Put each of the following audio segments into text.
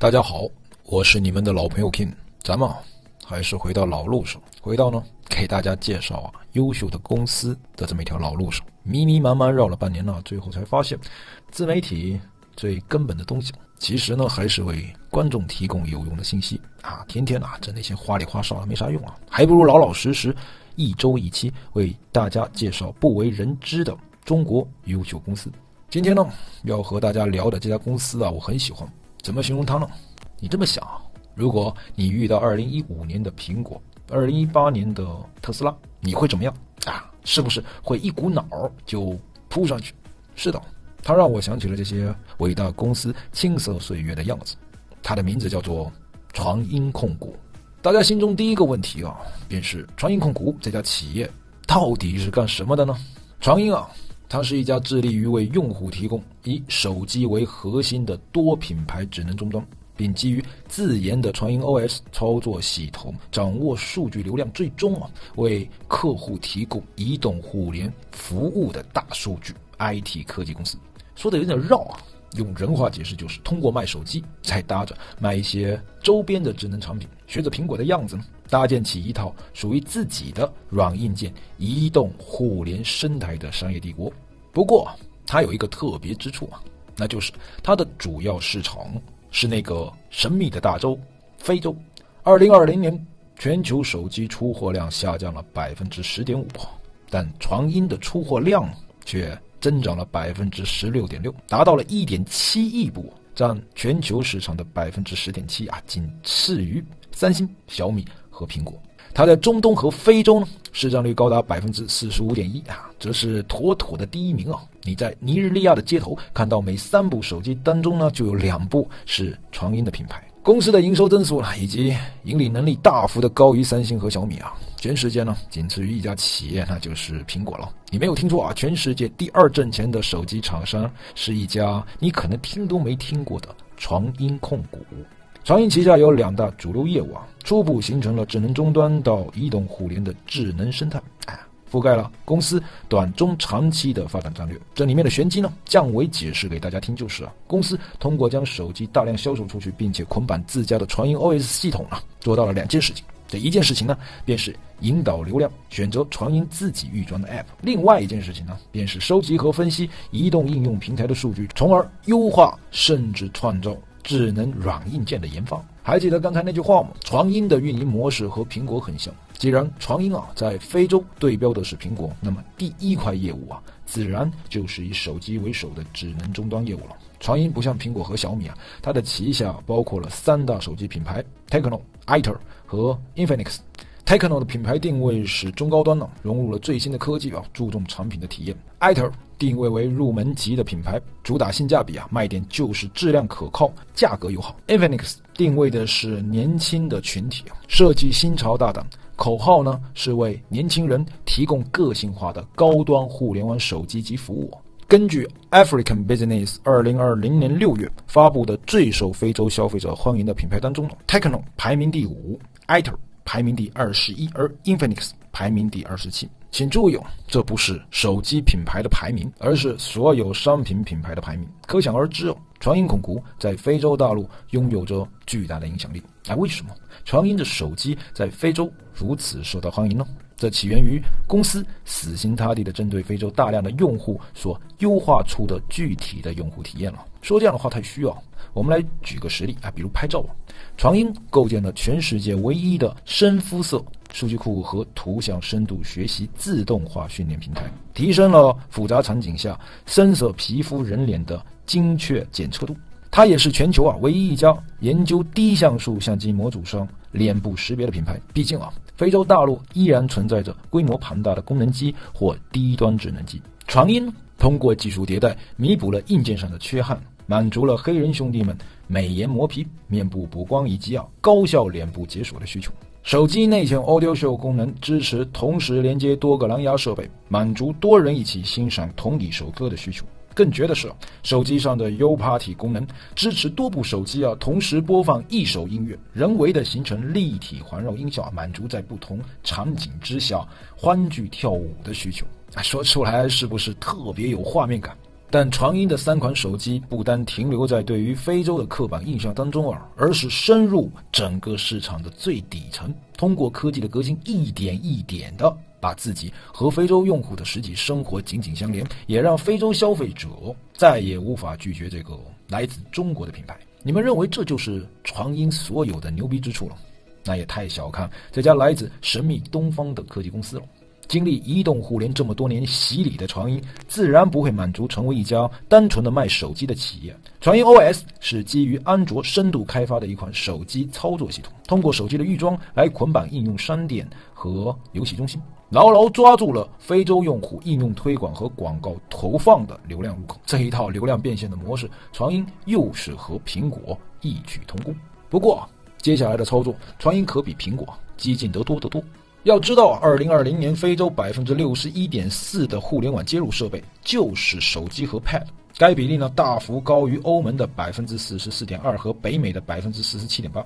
大家好，我是你们的老朋友 King，咱们啊还是回到老路上，回到呢给大家介绍啊优秀的公司的这么一条老路上，迷迷茫茫绕了半年了，最后才发现，自媒体最根本的东西，其实呢还是为观众提供有用的信息。啊，天天啊整那些花里花哨的没啥用啊，还不如老老实实一周一期为大家介绍不为人知的中国优秀公司。今天呢要和大家聊的这家公司啊，我很喜欢。怎么形容它呢？你这么想啊，如果你遇到二零一五年的苹果，二零一八年的特斯拉，你会怎么样啊？是不是会一股脑儿就扑上去？是的，它让我想起了这些伟大公司青涩岁月的样子。它的名字叫做传音控股。大家心中第一个问题啊，便是传音控股这家企业到底是干什么的呢？传音啊。它是一家致力于为用户提供以手机为核心的多品牌智能终端，并基于自研的传音 OS 操作系统，掌握数据流量，最终啊为客户提供移动互联服务的大数据 IT 科技公司。说的有点绕啊，用人话解释就是通过卖手机，再搭着卖一些周边的智能产品，学着苹果的样子呢。搭建起一套属于自己的软硬件移动互联生态的商业帝国。不过，它有一个特别之处啊，那就是它的主要市场是那个神秘的大洲——非洲。二零二零年，全球手机出货量下降了百分之十点五，但传音的出货量却增长了百分之十六点六，达到了一点七亿部，占全球市场的百分之十点七啊，仅次于三星、小米。和苹果，它在中东和非洲呢，市占率高达百分之四十五点一啊，这是妥妥的第一名啊！你在尼日利亚的街头看到每三部手机当中呢，就有两部是传音的品牌。公司的营收增速呢，以及盈利能力大幅的高于三星和小米啊，全世界呢仅次于一家企业，那就是苹果了。你没有听错啊，全世界第二挣钱的手机厂商是一家你可能听都没听过的传音控股。传音旗下有两大主流业务啊，初步形成了智能终端到移动互联的智能生态，哎，覆盖了公司短中长期的发展战略。这里面的玄机呢，降维解释给大家听就是啊，公司通过将手机大量销售出去，并且捆绑自家的传音 OS 系统啊，做到了两件事情。这一件事情呢，便是引导流量选择传音自己预装的 App；另外一件事情呢，便是收集和分析移动应用平台的数据，从而优化甚至创造。智能软硬件的研发，还记得刚才那句话吗？传音的运营模式和苹果很像。既然传音啊在非洲对标的是苹果，那么第一块业务啊，自然就是以手机为首的智能终端业务了。传音不像苹果和小米啊，它的旗下包括了三大手机品牌：Tecno、ITER 和 Infinix。Techno 的品牌定位是中高端呢，融入了最新的科技啊，注重产品的体验。ITER 定位为入门级的品牌，主打性价比啊，卖点就是质量可靠，价格友好。Infinix 定位的是年轻的群体啊，设计新潮大胆，口号呢是为年轻人提供个性化的高端互联网手机及服务。根据 African Business 二零二零年六月发布的最受非洲消费者欢迎的品牌当中，Techno 排名第五，ITER。排名第二十一，而 Infinix 排名第二十七。请注意哦，这不是手机品牌的排名，而是所有商品品牌的排名。可想而知哦，传音控股在非洲大陆拥有着巨大的影响力。那为什么传音的手机在非洲如此受到欢迎呢？这起源于公司死心塌地的针对非洲大量的用户所优化出的具体的用户体验了。说这样的话太虚啊。我们来举个实例啊，比如拍照，传音构建了全世界唯一的深肤色数据库和图像深度学习自动化训练平台，提升了复杂场景下深色皮肤人脸的精确检测度。它也是全球啊唯一一家研究低像素相机模组上脸部识别的品牌。毕竟啊，非洲大陆依然存在着规模庞大的功能机或低端智能机。传音通过技术迭代，弥补了硬件上的缺憾。满足了黑人兄弟们美颜磨皮、面部补光以及啊高效脸部解锁的需求。手机内嵌 Audio Show 功能支持同时连接多个蓝牙设备，满足多人一起欣赏同一首歌的需求。更绝的是，手机上的 U Party 功能支持多部手机啊同时播放一首音乐，人为的形成立体环绕音效，满足在不同场景之下欢聚跳舞的需求。啊，说出来是不是特别有画面感？但传音的三款手机不单停留在对于非洲的刻板印象当中啊，而是深入整个市场的最底层，通过科技的革新，一点一点的把自己和非洲用户的实际生活紧紧相连，也让非洲消费者再也无法拒绝这个来自中国的品牌。你们认为这就是传音所有的牛逼之处了？那也太小看这家来自神秘东方的科技公司了。经历移动互联这么多年洗礼的传音，自然不会满足成为一家单纯的卖手机的企业。传音 OS 是基于安卓深度开发的一款手机操作系统，通过手机的预装来捆绑应用商店和游戏中心，牢牢抓住了非洲用户应用推广和广告投放的流量入口。这一套流量变现的模式，传音又是和苹果异曲同工。不过，接下来的操作，传音可比苹果激进得多得多。要知道，二零二零年非洲百分之六十一点四的互联网接入设备就是手机和 Pad，该比例呢大幅高于欧盟的百分之四十四点二和北美的百分之四十七点八。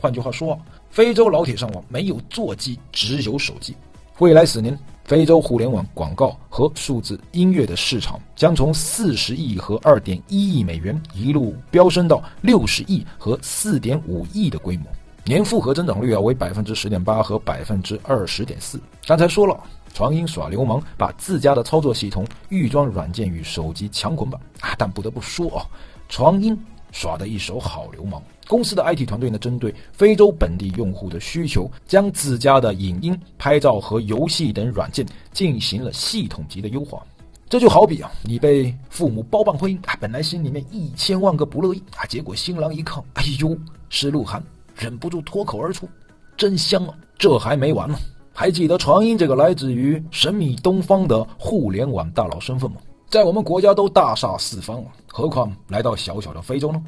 换句话说，非洲老铁上网没有座机，只有手机。未来十年，非洲互联网广告和数字音乐的市场将从四十亿和二点一亿美元一路飙升到六十亿和四点五亿的规模。年复合增长率啊为百分之十点八和百分之二十点四。刚才说了，传音耍流氓，把自家的操作系统预装软件与手机强捆绑啊！但不得不说啊，传音耍的一手好流氓。公司的 IT 团队呢，针对非洲本地用户的需求，将自家的影音、拍照和游戏等软件进行了系统级的优化。这就好比啊，你被父母包办婚姻啊，本来心里面一千万个不乐意啊，结果新郎一看，哎呦，是鹿晗。忍不住脱口而出：“真香啊！”这还没完呢，还记得传音这个来自于神秘东方的互联网大佬身份吗？在我们国家都大杀四方了，何况来到小小的非洲呢？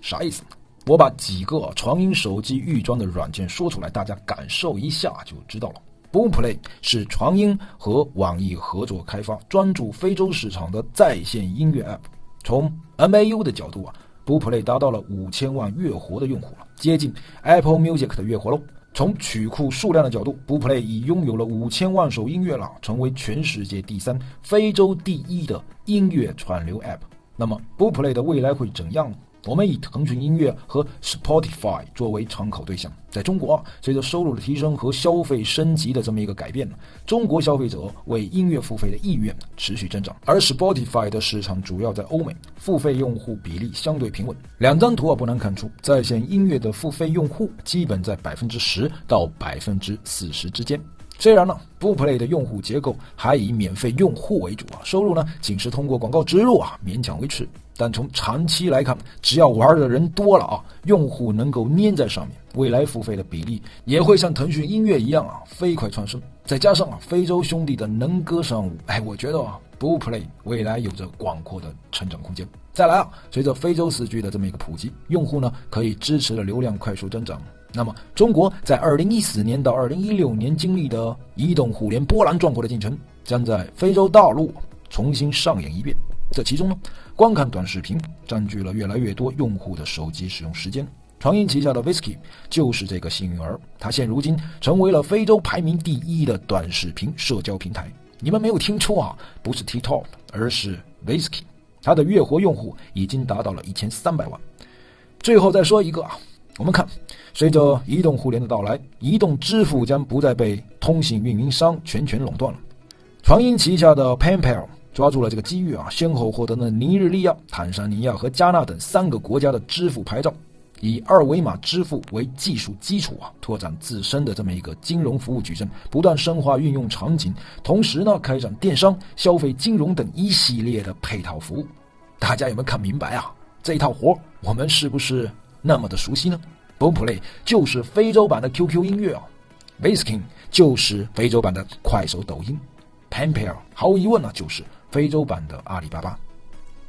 啥意思？我把几个传音手机预装的软件说出来，大家感受一下就知道了。Boomplay 是传音和网易合作开发，专注非洲市场的在线音乐 App。从 MAU 的角度啊。Boomplay 达到了五千万月活的用户了，接近 Apple Music 的月活喽。从曲库数量的角度，BooPlay 已拥有了五千万首音乐了，成为全世界第三、非洲第一的音乐串流 App。那么 BooPlay 的未来会怎样？我们以腾讯音乐和 Spotify 作为参考对象，在中国，随着收入的提升和消费升级的这么一个改变呢，中国消费者为音乐付费的意愿持续增长。而 Spotify 的市场主要在欧美，付费用户比例相对平稳。两张图啊，不难看出，在线音乐的付费用户基本在百分之十到百分之四十之间。虽然呢，BooPlay 的用户结构还以免费用户为主啊，收入呢仅是通过广告植入啊勉强维持。但从长期来看，只要玩的人多了啊，用户能够粘在上面，未来付费的比例也会像腾讯音乐一样啊飞快蹿升。再加上啊非洲兄弟的能歌善舞，哎，我觉得啊 BoPlay 未来有着广阔的成长空间。再来啊，随着非洲四 G 的这么一个普及，用户呢可以支持的流量快速增长。那么，中国在二零一四年到二零一六年经历的移动互联波澜壮阔的进程，将在非洲大陆重新上演一遍。这其中呢，观看短视频占据了越来越多用户的手机使用时间。传音旗下的 Visky 就是这个幸运儿，它现如今成为了非洲排名第一的短视频社交平台。你们没有听错啊，不是 TikTok，而是 Visky。它的月活用户已经达到了一千三百万。最后再说一个啊，我们看，随着移动互联的到来，移动支付将不再被通信运营商全权垄断了。传音旗下的 PayPal。抓住了这个机遇啊，先后获得了尼日利亚、坦桑尼亚和加纳等三个国家的支付牌照，以二维码支付为技术基础啊，拓展自身的这么一个金融服务矩阵，不断深化运用场景，同时呢，开展电商、消费金融等一系列的配套服务。大家有没有看明白啊？这一套活我们是不是那么的熟悉呢？Boomplay 就是非洲版的 QQ 音乐啊 v i s k i n 就是非洲版的快手、抖音，PayPal 毫无疑问呢就是。非洲版的阿里巴巴，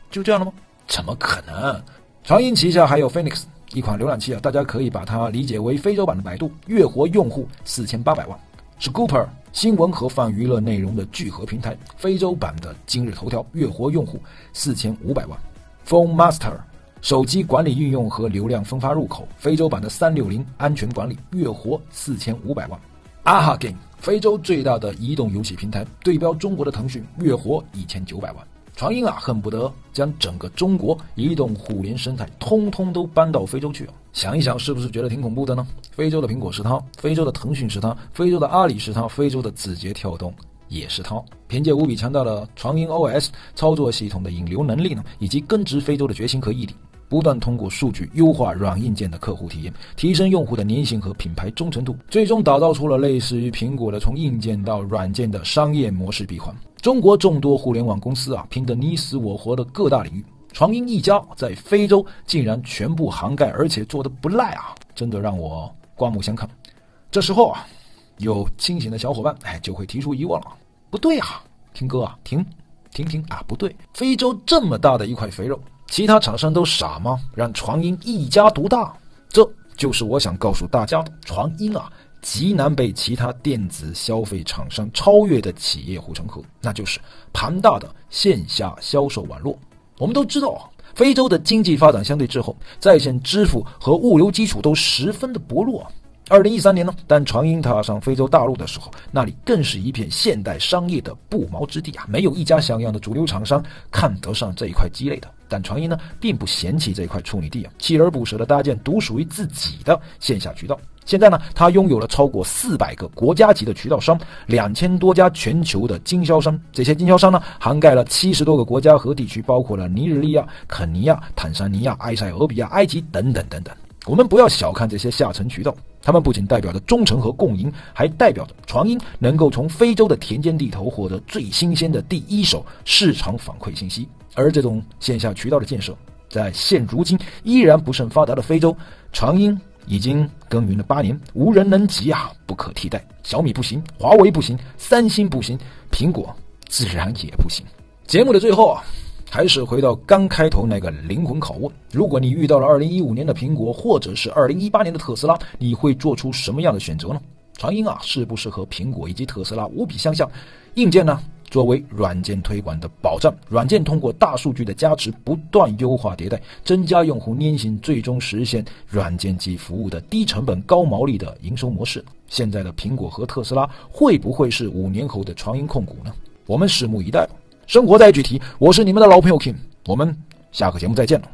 就这样了吗？怎么可能？传音旗下还有 Phoenix 一款浏览器啊，大家可以把它理解为非洲版的百度，月活用户四千八百万。是 Cooper 新闻和泛娱乐内容的聚合平台，非洲版的今日头条，月活用户四千五百万。Phone Master 手机管理应用和流量分发入口，非洲版的三六零安全管理，月活四千五百万。Aha Game。非洲最大的移动游戏平台，对标中国的腾讯，月活一千九百万。传音啊，恨不得将整个中国移动互联生态通通都搬到非洲去啊！想一想，是不是觉得挺恐怖的呢？非洲的苹果是他，非洲的腾讯是他，非洲的阿里是他，非洲的字节跳动也是他。凭借无比强大的传音 OS 操作系统的引流能力呢，以及根植非洲的决心和毅力，不断通过数据优化软硬件的客户体验，提升用户的粘性和品牌忠诚度，最终打造出了类似于苹果的从硬件到软件的商业模式闭环。中国众多互联网公司啊，拼得你死我活的各大领域，传音一家在非洲竟然全部涵盖，而且做得不赖啊，真的让我刮目相看。这时候啊，有清醒的小伙伴哎就会提出疑问了：不对啊，听哥啊，停，停停啊，不对，非洲这么大的一块肥肉，其他厂商都傻吗？让传音一家独大？这就是我想告诉大家的，传音啊。极难被其他电子消费厂商超越的企业护城河，那就是庞大的线下销售网络。我们都知道啊，非洲的经济发展相对滞后，在线支付和物流基础都十分的薄弱。二零一三年呢，当传音踏上非洲大陆的时候，那里更是一片现代商业的不毛之地啊！没有一家像样的主流厂商看得上这一块积累的。但传音呢，并不嫌弃这一块处女地啊，锲而不舍地搭建独属于自己的线下渠道。现在呢，他拥有了超过四百个国家级的渠道商，两千多家全球的经销商。这些经销商呢，涵盖了七十多个国家和地区，包括了尼日利亚、肯尼亚、坦桑尼亚、埃塞俄比亚、埃及等等等等。我们不要小看这些下沉渠道，他们不仅代表着忠诚和共赢，还代表着传音能够从非洲的田间地头获得最新鲜的第一手市场反馈信息。而这种线下渠道的建设，在现如今依然不甚发达的非洲，传音。已经耕耘了八年，无人能及啊，不可替代。小米不行，华为不行，三星不行，苹果自然也不行。节目的最后啊，还是回到刚开头那个灵魂拷问：如果你遇到了二零一五年的苹果，或者是二零一八年的特斯拉，你会做出什么样的选择呢？传音啊，是不是和苹果以及特斯拉无比相像？硬件呢？作为软件推广的保障，软件通过大数据的加持，不断优化迭代，增加用户粘性，最终实现软件及服务的低成本、高毛利的营收模式。现在的苹果和特斯拉会不会是五年后的传音控股呢？我们拭目以待。生活在具体，我是你们的老朋友 Kim，我们下个节目再见了。